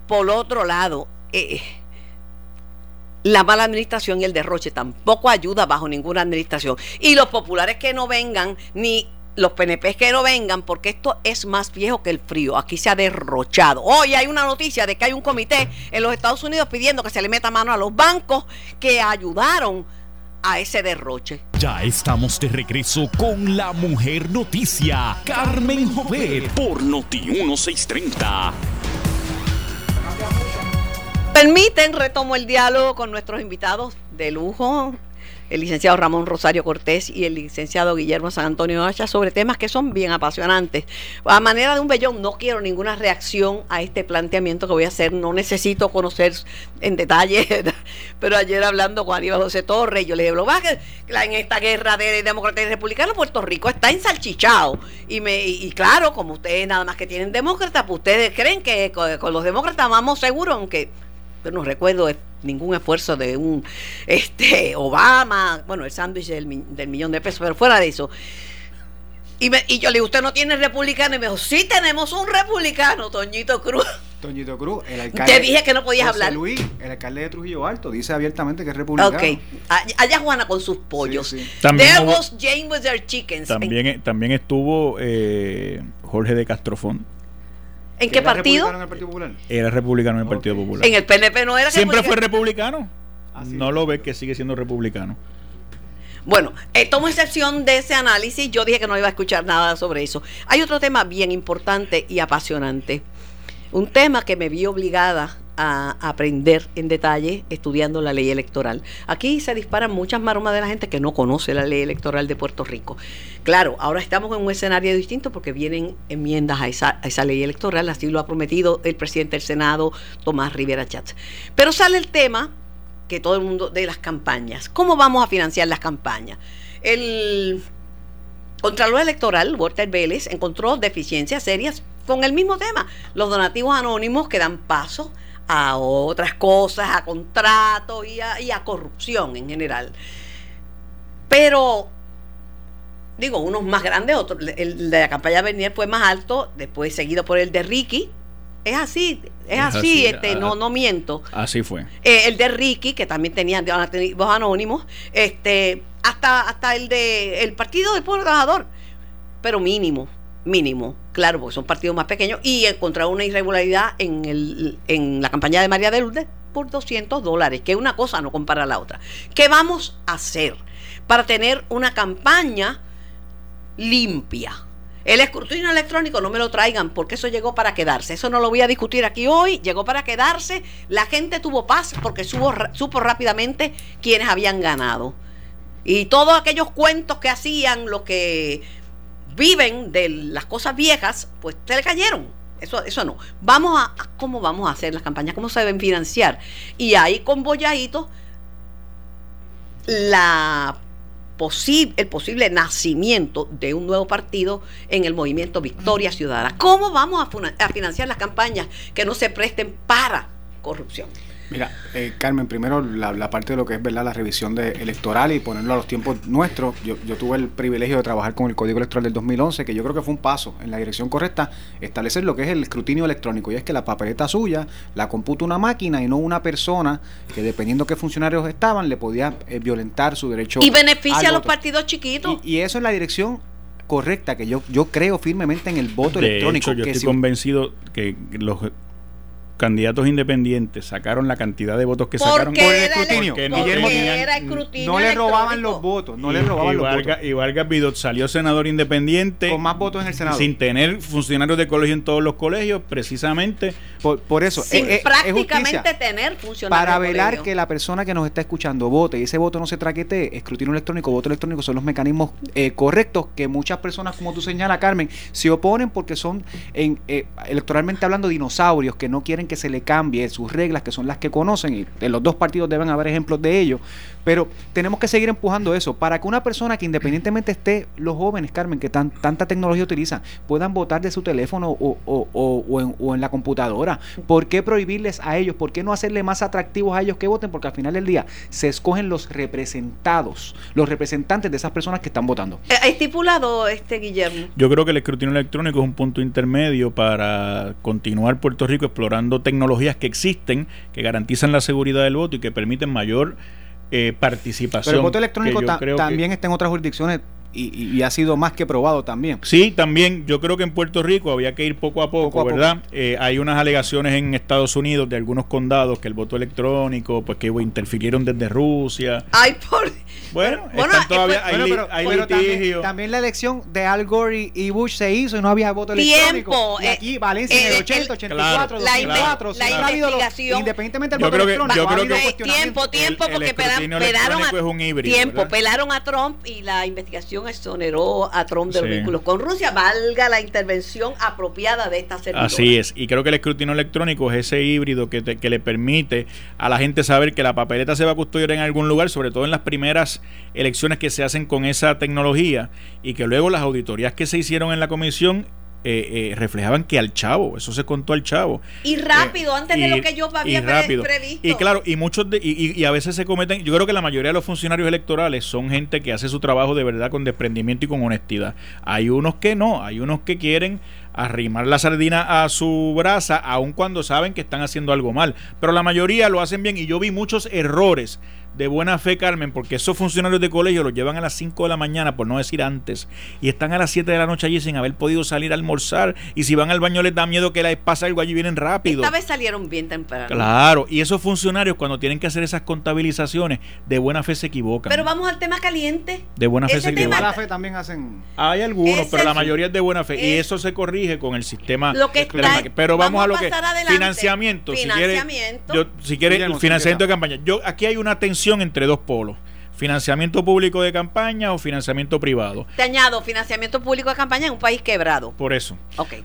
por otro lado, eh, la mala administración y el derroche tampoco ayuda bajo ninguna administración. Y los populares que no vengan, ni los PNP que no vengan, porque esto es más viejo que el frío. Aquí se ha derrochado. Hoy hay una noticia de que hay un comité en los Estados Unidos pidiendo que se le meta mano a los bancos que ayudaron a ese derroche. Ya estamos de regreso con la mujer noticia, Carmen Jovet, por Noti 1630. Permiten, retomo el diálogo con nuestros invitados de lujo, el licenciado Ramón Rosario Cortés y el licenciado Guillermo San Antonio Hacha sobre temas que son bien apasionantes. A manera de un bellón, no quiero ninguna reacción a este planteamiento que voy a hacer, no necesito conocer en detalle, *laughs* pero ayer hablando con Aníbal José Torres, yo le dije, que en esta guerra de demócratas y republicanos, Puerto Rico está ensalchichado. Y, me, y, claro, como ustedes nada más que tienen demócratas, pues ustedes creen que con, los demócratas vamos seguros, aunque yo no recuerdo ningún esfuerzo de un este Obama, bueno, el sándwich del, millón de pesos, pero fuera de eso. Y, y yo le digo, ¿usted no tiene republicano? Y me dijo, sí tenemos un republicano, Toñito Cruz. Toñito Cruz, el alcalde. Te dije que no podías hablar. Luis, el alcalde de Trujillo Alto, dice abiertamente que es republicano. Ok. Allá Juana con sus pollos. También was Jane with their chickens. También, también estuvo eh, Jorge de Castrofón. ¿En qué partido? en el Partido Popular? Era republicano en el Partido Popular. En el PNP no era Siempre fue republicano. Ah, no lo ve que sigue siendo republicano. Bueno, eh, tomo excepción de ese análisis. Yo dije que no iba a escuchar nada sobre eso. Hay otro tema bien importante y apasionante. Un tema que me vi obligada a aprender en detalle estudiando la ley electoral. Aquí se disparan muchas maromas de la gente que no conoce la ley electoral de Puerto Rico. Claro, ahora estamos en un escenario distinto porque vienen enmiendas a esa, a esa ley electoral, así lo ha prometido el presidente del Senado, Tomás Rivera Chats. Pero sale el tema que todo el mundo de las campañas. ¿Cómo vamos a financiar las campañas? El Contralor Electoral, Walter Vélez, encontró deficiencias serias con el mismo tema, los donativos anónimos que dan paso a otras cosas, a contratos y a, corrupción en general. Pero, digo, unos más grandes, otros, el de la campaña de Bernier fue más alto, después seguido por el de Ricky. Es así, es, así, este, no, no miento. Así fue. Eh, el de Ricky, que también tenía donativos anónimos, este, hasta, hasta el de el Partido del Pueblo Trabajador, pero mínimo mínimo, claro, porque son partidos más pequeños, y encontrar una irregularidad en, el, en la campaña de María de Lourdes por 200 dólares, que una cosa no compara a la otra. ¿Qué vamos a hacer para tener una campaña limpia? El escrutinio electrónico no me lo traigan porque eso llegó para quedarse. Eso no lo voy a discutir aquí hoy. Llegó para quedarse. La gente tuvo paz porque supo, supo rápidamente quiénes habían ganado. Y todos aquellos cuentos que hacían, lo que viven de las cosas viejas, pues se le cayeron. Eso, eso no. Vamos a, cómo vamos a hacer las campañas, cómo se deben financiar. Y ahí con la el posible nacimiento de un nuevo partido en el movimiento Victoria Ciudadana. ¿Cómo vamos a financiar las campañas que no se presten para corrupción? Mira, eh, Carmen, primero la, parte de lo que es verdad la revisión de electoral y ponerlo a los tiempos nuestros. Yo, yo, tuve el privilegio de trabajar con el Código Electoral del 2011, que yo creo que fue un paso en la dirección correcta, establecer lo que es el escrutinio electrónico, y es que la papeleta suya la computa una máquina y no una persona que dependiendo qué funcionarios estaban le podía eh, violentar su derecho. Y beneficia a los partidos chiquitos. Y, eso es la dirección correcta, que yo, yo creo firmemente en el voto de electrónico. Hecho, yo estoy convencido que los candidatos independientes sacaron la cantidad de votos que sacaron por el escrutinio. No, le robaban los votos, no le robaban los votos. Y Vargas Vidot salió senador independiente con más votos en el Senado. Sin tener funcionarios de colegio en todos los colegios, precisamente por, eso. Sin prácticamente tener funcionarios. Para velar que la persona que nos está escuchando vote y ese voto no se traquete, escrutinio electrónico, voto electrónico son los mecanismos eh, correctos que muchas personas, como tú señalas, Carmen, se oponen porque son en, eh, electoralmente hablando dinosaurios que no quieren quieren que se le cambie sus reglas, que son las que conocen, y en los dos partidos deben haber ejemplos de ello, pero tenemos que seguir empujando eso para que una persona que independientemente esté, los jóvenes, Carmen, que tan, tanta tecnología utilizan, puedan votar de su teléfono o, o, o, en, o, en, la computadora. ¿Por qué prohibirles a ellos? ¿Por qué no hacerle más atractivos a ellos que voten? Porque al final del día se escogen los representados, los representantes de esas personas que están votando. ¿Ha estipulado este Guillermo? Yo creo que el escrutinio electrónico es un punto intermedio para continuar Puerto Rico explorando tecnologías que existen, que garantizan la seguridad del voto y que permiten mayor eh, participación. Pero el voto electrónico ta también que... está en otras jurisdicciones y, y, ha sido más que probado también. Sí, también. Yo creo que en Puerto Rico había que ir poco a poco, poco a ¿verdad? Poco. Eh, hay unas alegaciones en Estados Unidos de algunos condados que el voto electrónico, pues que interfirieron desde Rusia. Ay, por. Bueno, bueno están todavía, hay, bueno, pero, hay pero. También, también, la elección de Al Gore y Bush se hizo y no había voto electrónico. Tiempo. Y aquí Valencia eh, en el 80, 84, claro, 2004, la, la investigación. independientemente del yo voto creo que, electrónico. Yo creo que, tiempo, tiempo, el, porque el pelaron a, es un híbrido, tiempo, ¿verdad? pelaron a Trump y la investigación exoneró a Trump de los vínculos con Rusia, valga la intervención apropiada de esta servidora. Así es, y creo que el escrutinio electrónico es ese híbrido que, te- que le permite a la gente saber que la papeleta se va a custodiar en algún lugar, sobre todo en las primeras elecciones que se hacen con esa tecnología, y que luego las auditorías que se hicieron en la comisión eh, eh, reflejaban que al chavo, eso se contó al chavo. Y rápido, Eh, antes de lo que yo había y rápido. previsto. Y claro, y muchos de, y- y a veces se cometen, yo creo que la mayoría de los funcionarios electorales son gente que hace su trabajo de verdad con desprendimiento y con honestidad. Hay unos que no, hay unos que quieren arrimar la sardina a su brasa, aun cuando saben que están haciendo algo mal. Pero la mayoría lo hacen bien y yo vi muchos errores de buena fe, Carmen, porque esos funcionarios de colegio los llevan a las 5 de la mañana, por no decir antes, y están a las 7 de la noche allí sin haber podido salir a almorzar. Y si van al baño les da miedo que les pase algo allí y vienen rápido. Esta vez salieron bien temprano. Claro, y esos funcionarios cuando tienen que hacer esas contabilizaciones, de buena fe se equivocan. Pero vamos al tema caliente. de buena fe ese se equivocan. Mala fe también hacen. Hay algunos, Ese pero la mayoría es de buena fe. y es- eso se corrige con el sistema. Lo que está- pero vamos, vamos a lo que. adelante. Financiamiento. Si Financiamiento. yo, si quiere, Guillermo, el financiamiento de campaña. Yo, aquí hay una tensión entre dos polos. Financiamiento público de campaña o financiamiento privado. Te añado, financiamiento público de campaña en un país quebrado. Por eso.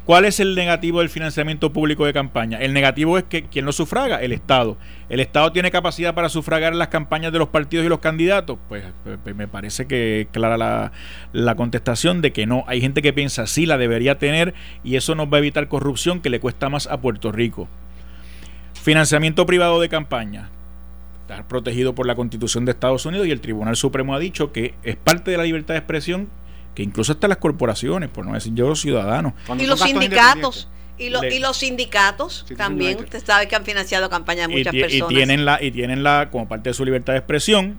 ¿Cuál es el negativo del financiamiento público de campaña? El negativo es que ¿quién lo sufraga? El Estado. ¿El Estado tiene capacidad para sufragar las campañas de los partidos y los candidatos? Pues, pues, me parece que es clara la, la contestación de que no. Hay gente que piensa sí la debería tener y eso nos va a evitar corrupción que le cuesta más a Puerto Rico. Financiamiento privado de campaña. Está protegido por la Constitución de Estados Unidos y el Tribunal Supremo ha dicho que es parte de la libertad de expresión que incluso hasta las corporaciones, por no decir yo los ciudadanos, Cuando Y los sindicatos. Y, lo- y los sindicatos Sí, también, usted sabe que han financiado campañas de y, muchas y personas. tienen la y tienen la como parte de su libertad de expresión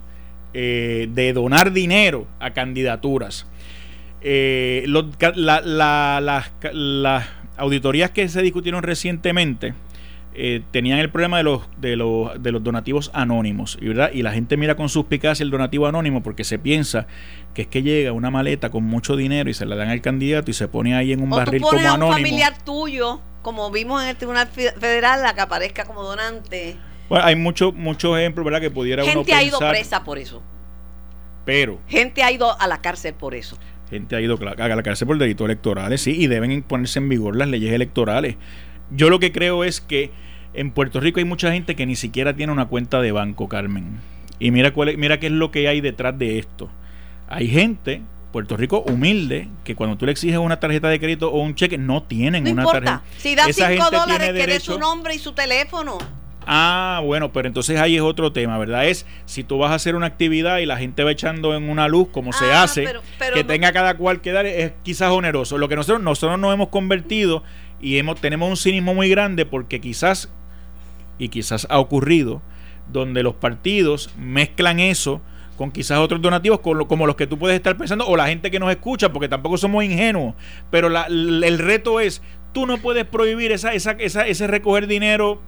eh, de donar dinero a candidaturas Eh, los ca- la- la- las auditorías que se discutieron recientemente eh, tenían el problema de los, de los de los donativos anónimos y verdad y la gente mira con suspicacia el donativo anónimo porque se piensa que es que llega una maleta con mucho dinero y se la dan al candidato y se pone ahí en un o tú barril pones como a un anónimo familiar tuyo, como vimos en el Tribunal Fe- Federal, a que aparezca como donante. Bueno, hay muchos muchos ejemplos verdad que pudiera uno Gente ha ido pensar, presa por eso. pero Gente ha ido a la cárcel por eso. Gente ha ido a la cárcel por delitos electorales, sí, y deben ponerse en vigor las leyes electorales. Yo lo que creo es que en Puerto Rico hay mucha gente que ni siquiera tiene una cuenta de banco, Carmen. Y mira, cuál mira qué es lo que hay detrás de esto. Hay gente, Puerto Rico humilde, que cuando tú le exiges una tarjeta de crédito o un cheque, no tienen No una importa. tarjeta. Si da Esa 5 gente dólares, que dé su nombre y su teléfono. Ah, bueno, pero entonces ahí es otro tema, ¿verdad? Es si tú vas a hacer una actividad y la gente va echando en una luz, como se Ah, hace, pero- pero que no- tenga cada cual que dar, es quizás oneroso. Lo que nosotros, nosotros nos hemos convertido y hemos, tenemos un cinismo muy grande porque quizás, y quizás ha ocurrido, donde los partidos mezclan eso con quizás otros donativos con lo- como los que tú puedes estar pensando o la gente que nos escucha porque tampoco somos ingenuos pero la- el reto es tú no puedes prohibir esa, esa, esa- ese recoger dinero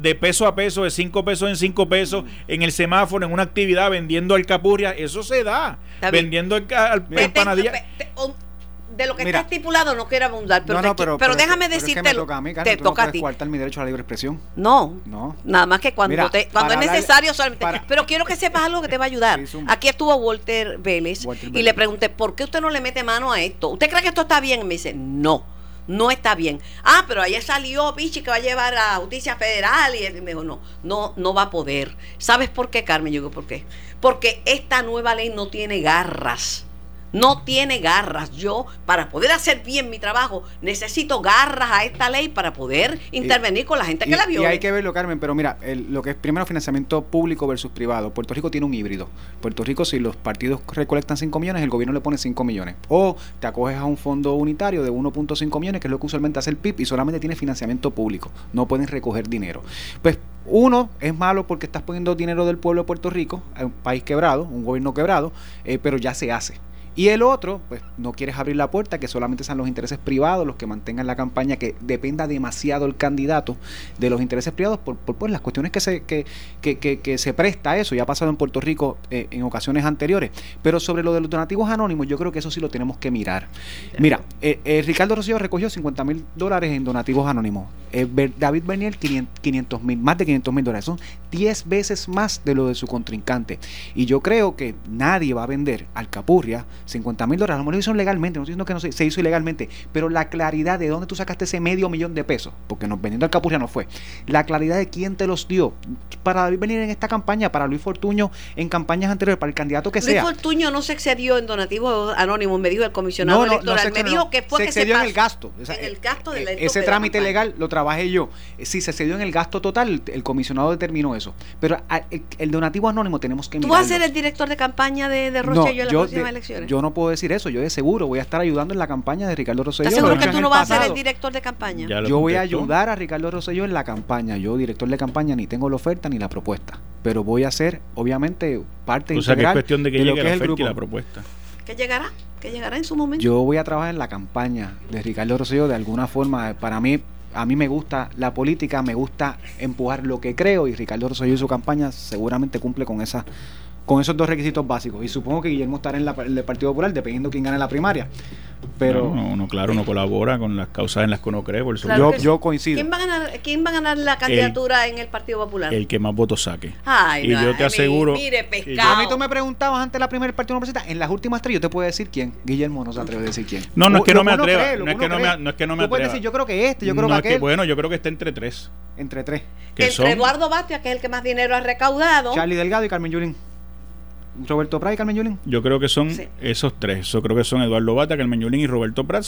de peso a peso, de 5 pesos en 5 pesos, en el semáforo, en una actividad, vendiendo alcapurria, eso se da. Vendiendo al- te- te- o- de lo que Mira. está estipulado no quiero abundar, pero, no, no, pero, pero déjame pero es que decirte. toca a mí, te tú no toca a ti. mi derecho a la libre expresión. No, No. nada más que cuando, Mira, te- cuando es necesario solamente. para- pero quiero que sepas algo que te va a ayudar. Aquí estuvo Walter Vélez Walter y le pregunté, ¿por qué usted no le mete mano a esto? ¿Usted cree que esto está bien? Y me dice, no. no está bien. Ah, pero ayer salió Pichi que va a llevar a Justicia Federal y él me dijo, no, no, no va a poder. ¿Sabes por qué, Carmen? Yo digo, ¿por qué? Porque esta nueva ley no tiene garras no tiene garras. Yo, para poder hacer bien mi trabajo, necesito garras a esta ley para poder intervenir con la gente que la vio. Y hay que verlo, Carmen, pero mira, lo que es primero financiamiento público versus privado. Puerto Rico tiene un híbrido. Puerto Rico, si los partidos recolectan 5 millones, el gobierno le pone 5 millones. O te acoges a un fondo unitario de 1.5 millones, que es lo que usualmente hace el PIB, y solamente tiene financiamiento público. No pueden recoger dinero. Pues uno, es malo porque estás poniendo dinero del pueblo de Puerto Rico, un país quebrado, un gobierno quebrado, eh, pero ya se hace. Y el otro, pues no quieres abrir la puerta, que solamente sean los intereses privados los que mantengan la campaña, que dependa demasiado el candidato de los intereses privados por, por, las cuestiones que se, que, que, que, se presta a eso. Ya ha pasado en Puerto Rico eh, en ocasiones anteriores. Pero sobre lo de los donativos anónimos, yo creo que eso sí lo tenemos que mirar. Mira, eh, eh, Ricardo Rocío recogió 50 mil dólares en donativos anónimos. David Bernier 500 mil, más de 500 mil dólares. Son 10 veces más de lo de su contrincante. Y yo creo que nadie va a vender al Capurria 50 mil dólares. A lo mejor lo hizo legalmente, no estoy diciendo que no se, se, hizo ilegalmente, pero la claridad de dónde tú sacaste ese medio millón de pesos, porque nos vendiendo al Capurria no fue. La claridad de quién te los dio para venir en esta campaña, para Luis Fortuño en campañas anteriores, para el candidato que sea. Luis Fortuño no se excedió en donativos anónimos, me dijo el comisionado electoral. me dijo que fue se que excedió en el gasto. en el gasto de eh, ese trámite legal lo trabajé yo. Eh, si se excedió en el gasto total, el comisionado determinó eso. Pero el, donativo anónimo tenemos que ¿Tú vas a ser el director de campaña de, de en las próximas elecciones? Yo no puedo decir eso. Yo de seguro voy a estar ayudando en la campaña de Ricardo Rosselló. ¿Estás seguro que tú no vas a ser el director de campaña? Yo voy a ayudar a Ricardo Rosselló en la campaña. Yo, director de campaña, ni tengo la oferta ni la propuesta. Pero voy a ser, obviamente, parte o sea, integral que es cuestión de que llegue la oferta y la propuesta. ¿Qué llegará? ¿Qué llegará en su momento? Yo voy a trabajar en la campaña de Ricardo Rosselló de alguna forma. Para mí, a mí me gusta la política, me gusta empujar lo que creo y Ricardo Rosselló y su campaña seguramente cumple con esa con esos dos requisitos básicos. Y supongo que Guillermo estará en, la, el Partido Popular, dependiendo quién gane la primaria. Pero uno, claro, uno colabora con las causas en las que uno cree. Por yo, yo coincido. ¿Quién va, a ganar, ¿Quién va a ganar la candidatura en el Partido Popular? El que más votos saque. Ay, y yo te aseguro. Mire, pescado. a mí tú me preguntabas antes de la primera Partido Popular, en las últimas tres yo te puedo decir quién. Guillermo no se atreve a decir quién. No, no es que no me atreva. no, es que no, me, no es que no me atreva. decir, yo creo que este, yo creo que aquel. bueno, yo creo que está entre tres. Entre tres. Entre Eduardo Bastia, que es el que más dinero ha recaudado. Charlie Delgado y Carmen Yulín. Roberto Prat y Carmen Yulín. Yo creo que son esos tres. Yo creo que son Eduardo Bata, Carmen Yulín y Roberto Prat.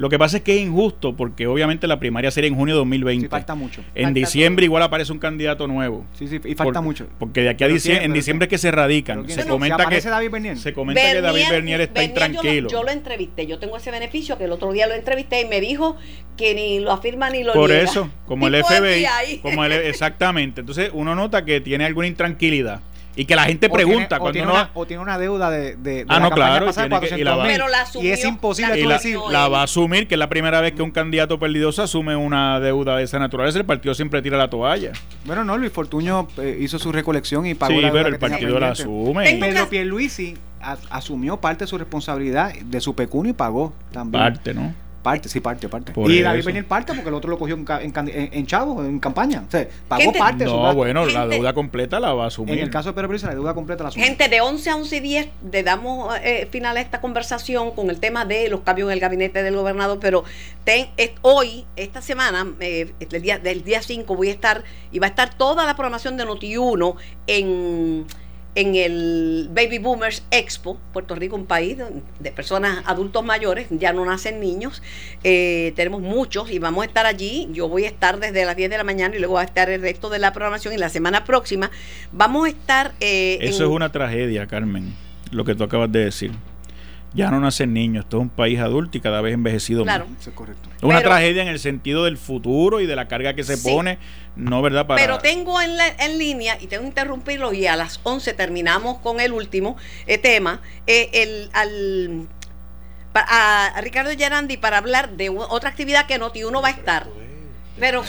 Lo que pasa es que es injusto porque obviamente la primaria sería en junio de 2020. Sí, falta mucho. En diciembre igual aparece un candidato nuevo. Sí, sí, y falta mucho. Porque de aquí a diciembre, en diciembre es que se radican. Se comenta que David Bernier. Se comenta que David Bernier está intranquilo. Yo lo, entrevisté, yo tengo ese beneficio que el otro día lo entrevisté y me dijo que ni lo afirma ni lo Por eso, como *laughs* el FBI, como el, exactamente. Entonces uno nota que tiene alguna intranquilidad y que la gente pregunta cuando o tiene, una, o tiene una deuda de, de, ah, no, claro, y, la pero la asumió, y es imposible la, decir, la va a asumir que es la primera vez que un candidato perdidoso asume una deuda de esa naturaleza el partido siempre tira la toalla. Bueno no Luis Fortuño eh, hizo su recolección y pagó sí pero el partido la asume Pedro Pierluisi asumió parte de su responsabilidad de su pecunio y pagó también. Parte no Parte, sí, parte, parte. y David Bernier parte porque el otro lo cogió en, en, en, chavo, en campaña. O sea, pagó parte no, No, bueno, la deuda completa la va a asumir. En el caso de Pedro Pérez, la deuda completa la asume. Gente, de 11 a 11 y 10 le damos eh, final a esta conversación con el tema de los cambios en el gabinete del gobernador, pero ten, hoy, esta semana, eh, el día, del día 5, voy a estar, y va a estar toda la programación de Noti1 en en el Baby Boomers Expo, Puerto Rico, un país de personas adultos mayores, ya no nacen niños, eh, tenemos muchos y vamos a estar allí, yo voy a estar desde las 10 de la mañana y luego va a estar el resto de la programación y la semana próxima. Vamos a estar... Eh, Eso es una tragedia, Carmen, lo que tú acabas de decir ya no nacen niños, esto es un país adulto y cada vez envejecido claro. más. es correcto. Es una tragedia en el sentido del futuro y de la carga que se pone, no verdad para Pero tengo en, la, en línea y tengo que interrumpirlo y a las 11 terminamos con el último eh, tema, eh, el al a, Ricardo Gerandi para hablar de otra actividad que Noti uno va a estar pero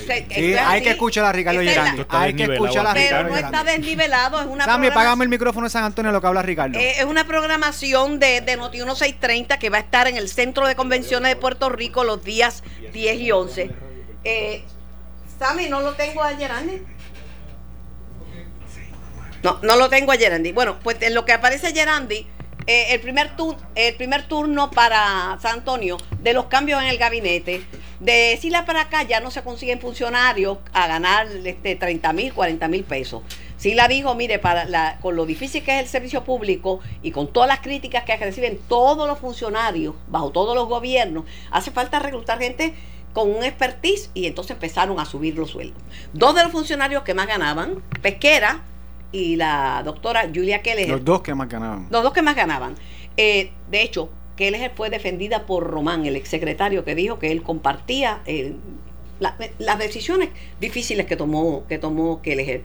hay que escuchar a Ricardo Gerandi. Hay que escuchar a Ricardo Pero no está desnivelado. Es una Sammy, pagame el micrófono de San Antonio lo que habla Ricardo. Eh, es una programación de, de Noti 1630 que va a estar en el Centro de Convenciones de Puerto Rico los días 10 y 11. Eh, Sammy, no lo tengo a Gerandi. No, no lo tengo a Gerandi. Bueno, pues en lo que aparece Gerandi, eh, el, primer el primer turno para San Antonio de los cambios en el gabinete. De Sila para acá ya no se consiguen funcionarios a ganar este, 30 mil, 40 mil pesos. Sila dijo, mire, para la, con lo difícil que es el servicio público y con todas las críticas que reciben todos los funcionarios bajo todos los gobiernos, hace falta reclutar gente con un expertise y entonces empezaron a subir los sueldos. Dos de los funcionarios que más ganaban, Pesquera y la doctora Julia Keller. Los dos que más ganaban. Los dos que más ganaban. Eh, de hecho, Keller fue defendida por Román, el exsecretario, que dijo que él compartía eh, las decisiones difíciles que tomó, que tomó Keller.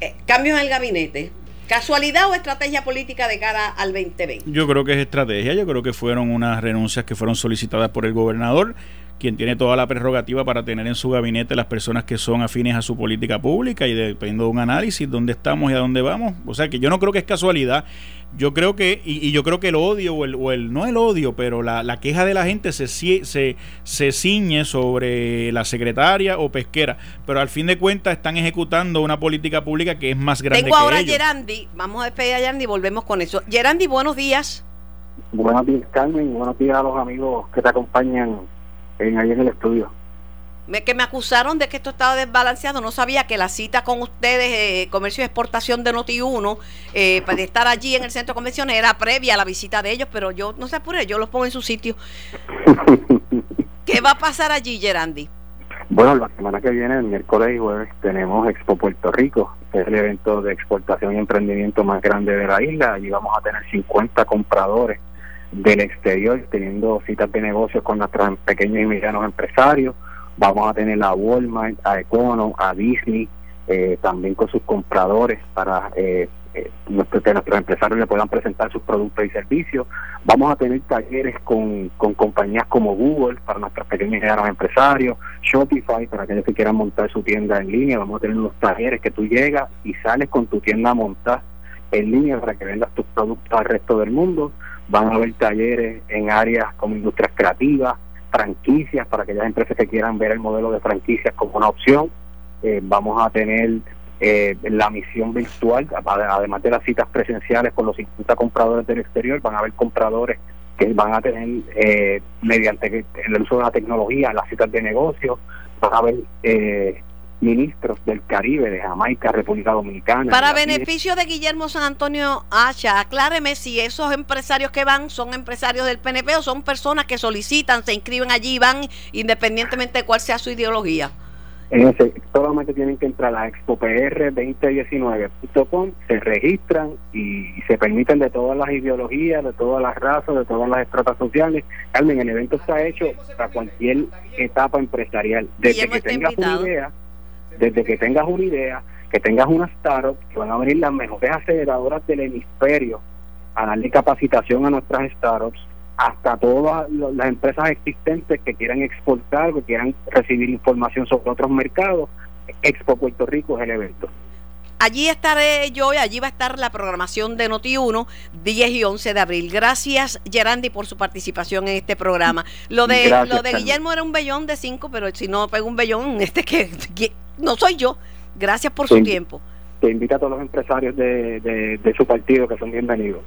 Eh, cambios en el gabinete. ¿Casualidad o estrategia política de cara al 2020? Yo creo que es estrategia, yo creo que fueron unas renuncias que fueron solicitadas por el gobernador quien tiene toda la prerrogativa para tener en su gabinete las personas que son afines a su política pública y dependiendo de un análisis dónde estamos y a dónde vamos. O sea que yo no creo que es casualidad. Yo creo que, y, yo creo que el odio, o el, o el no el odio, pero la, la queja de la gente se, se, se ciñe sobre la secretaria o pesquera. Pero al fin de cuentas están ejecutando una política pública que es más grande Tengo ahora a Gerandi, vamos a despedir a Gerandi y volvemos con eso. Gerandi, buenos días. Buenos días, Carmen, buenos días a los amigos que te acompañan en, ahí en el estudio. Me, que me acusaron de que esto estaba desbalanceado. No sabía que la cita con ustedes, eh, comercio y exportación de Noti1, eh, para estar allí en el centro de convenciones, era previa a la visita de ellos, pero yo no sé por yo los pongo en su sitio. *laughs* ¿Qué va a pasar allí, Gerandi? Bueno, la semana que viene, el miércoles y jueves, tenemos Expo Puerto Rico, que es el evento de exportación y emprendimiento más grande de la isla. Allí vamos a tener 50 compradores del exterior, teniendo citas de negocios con nuestros pequeños y medianos empresarios. Vamos a tener a Walmart, a Econo, a Disney, eh, también con sus compradores para eh, eh, que nuestros empresarios le puedan presentar sus productos y servicios. Vamos a tener talleres con, con compañías como Google para nuestros pequeños y medianos empresarios, Shopify para aquellos que quieran montar su tienda en línea. Vamos a tener unos talleres que tú llegas y sales con tu tienda a montar en línea para que vendas tus productos al resto del mundo van a haber talleres en áreas como industrias creativas, franquicias para aquellas empresas que quieran ver el modelo de franquicias como una opción. Eh, vamos a tener eh, la misión virtual, además de las citas presenciales con los 50 compradores del exterior, van a haber compradores que van a tener, eh, mediante el uso de la tecnología, las citas de negocio, van a haber eh, ministros del Caribe, de Jamaica, República Dominicana. Para beneficio de Guillermo San Antonio Hacha, acláreme si esos empresarios que van son empresarios del PNP o son personas que solicitan, se inscriben allí y van independientemente de cuál sea su ideología. En ese, solamente tienen que entrar a expopr2019.com, se registran y, se permiten de todas las ideologías, de todas las razas, de todas las estratas sociales. Carmen, el evento está hecho para cualquier etapa empresarial. Desde que tengas una idea desde que tengas una idea, que tengas una startup, que van a venir las mejores aceleradoras del hemisferio a darle capacitación a nuestras startups, hasta todas las empresas existentes que quieran exportar, que quieran recibir información sobre otros mercados. Expo Puerto Rico es el evento. Allí estaré yo y allí va a estar la programación de Noti1 10 y 11 de abril. Gracias Gerandi por su participación en este programa. Lo de lo de Guillermo era un bellón de 5, pero si no pego un bellón, *laughs* este que no soy yo. Gracias por su tiempo. Te invita a todos los empresarios de, de su partido que son bienvenidos.